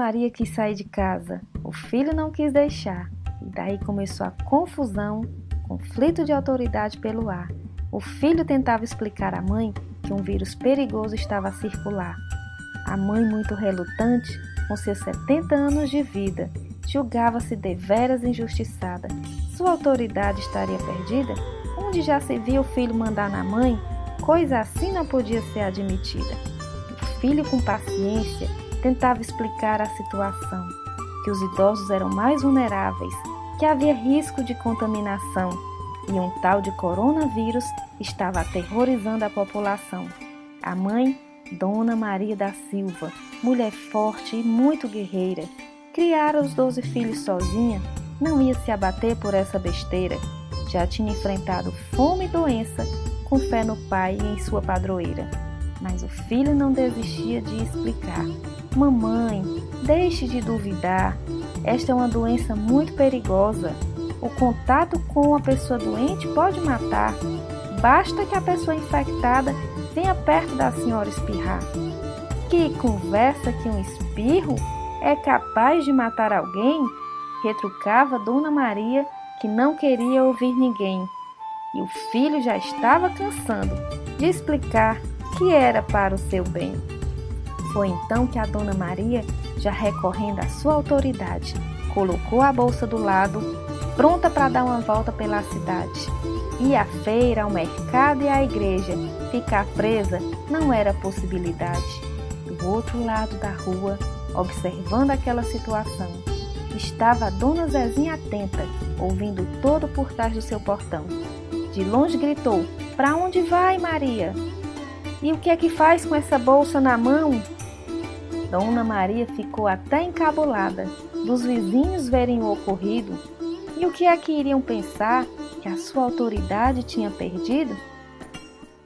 Maria quis sair de casa, o filho não quis deixar, e daí começou a confusão, conflito de autoridade pelo ar. O filho tentava explicar à mãe que um vírus perigoso estava a circular. A mãe, muito relutante, com seus 70 anos de vida, julgava-se deveras injustiçada. Sua autoridade estaria perdida? Onde já se viu o filho mandar na mãe? Coisa assim não podia ser admitida. O filho, com paciência, tentava explicar a situação, que os idosos eram mais vulneráveis, que havia risco de contaminação e um tal de coronavírus estava aterrorizando a população. A mãe, Dona Maria da Silva, mulher forte e muito guerreira, criara os doze filhos sozinha, não ia se abater por essa besteira. Já tinha enfrentado fome e doença com fé no pai e em sua padroeira. Mas o filho não desistia de explicar. Mamãe, deixe de duvidar. Esta é uma doença muito perigosa. O contato com a pessoa doente pode matar. Basta que a pessoa infectada venha perto da senhora espirrar. Que conversa que um espirro é capaz de matar alguém? Retrucava Dona Maria, que não queria ouvir ninguém. E o filho já estava cansando de explicar que era para o seu bem. Foi então que a Dona Maria, já recorrendo à sua autoridade, colocou a bolsa do lado, pronta para dar uma volta pela cidade. E a feira, ao mercado e à igreja, ficar presa não era possibilidade. Do outro lado da rua, observando aquela situação, estava a Dona Zezinha atenta, ouvindo todo por trás do seu portão. De longe gritou: Para onde vai, Maria? E o que é que faz com essa bolsa na mão? Dona Maria ficou até encabulada dos vizinhos verem o ocorrido e o que é que iriam pensar que a sua autoridade tinha perdido?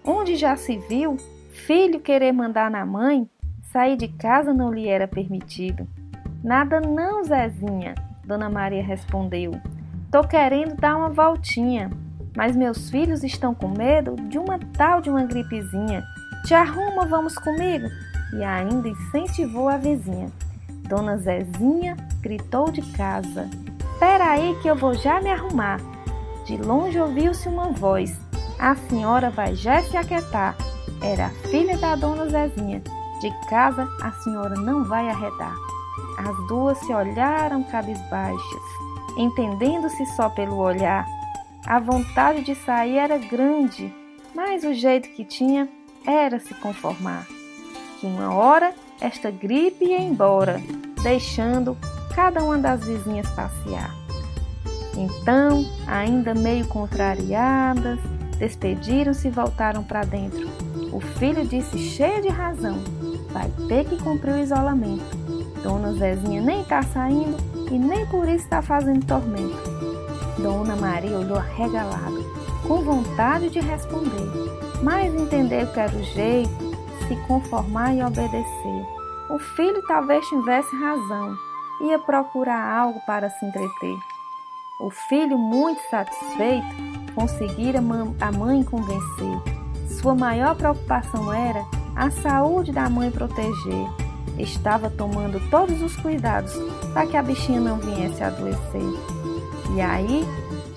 Onde já se viu filho querer mandar na mãe, sair de casa não lhe era permitido. Nada não, Zezinha, Dona Maria respondeu. Tô querendo dar uma voltinha, mas meus filhos estão com medo de uma tal de uma gripezinha. Te arruma, vamos comigo? e ainda incentivou a vizinha. Dona Zezinha gritou de casa: Pera aí que eu vou já me arrumar. De longe ouviu-se uma voz: A senhora vai já se aquietar. Era a filha da Dona Zezinha. De casa a senhora não vai arredar. As duas se olharam cabisbaixas, entendendo-se só pelo olhar. A vontade de sair era grande, mas o jeito que tinha era se conformar que uma hora esta gripe ia embora, deixando cada uma das vizinhas passear. Então, ainda meio contrariadas, despediram-se e voltaram para dentro. O filho disse cheio de razão: vai ter que cumprir o isolamento. Dona Zezinha nem está saindo e nem por isso está fazendo tormento. Dona Maria olhou arregalada, com vontade de responder, mas entendeu que era o jeito se conformar e obedecer. O filho talvez tivesse razão, ia procurar algo para se entreter. O filho, muito satisfeito, conseguira a mãe convencer. Sua maior preocupação era a saúde da mãe proteger. Estava tomando todos os cuidados para que a bichinha não viesse a adoecer. E aí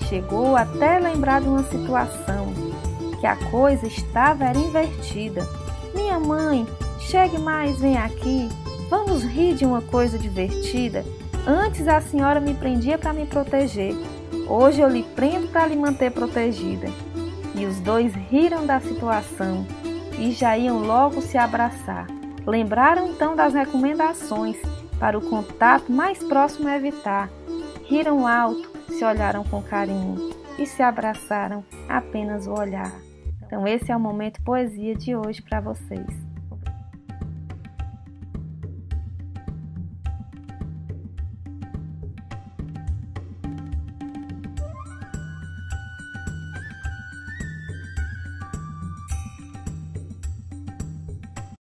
chegou até lembrar de uma situação que a coisa estava era invertida. Minha mãe, chegue mais, vem aqui. Vamos rir de uma coisa divertida. Antes a senhora me prendia para me proteger. Hoje eu lhe prendo para lhe manter protegida. E os dois riram da situação e já iam logo se abraçar. Lembraram então das recomendações para o contato mais próximo evitar. Riram alto, se olharam com carinho e se abraçaram apenas o olhar. Então, esse é o momento poesia de hoje para vocês.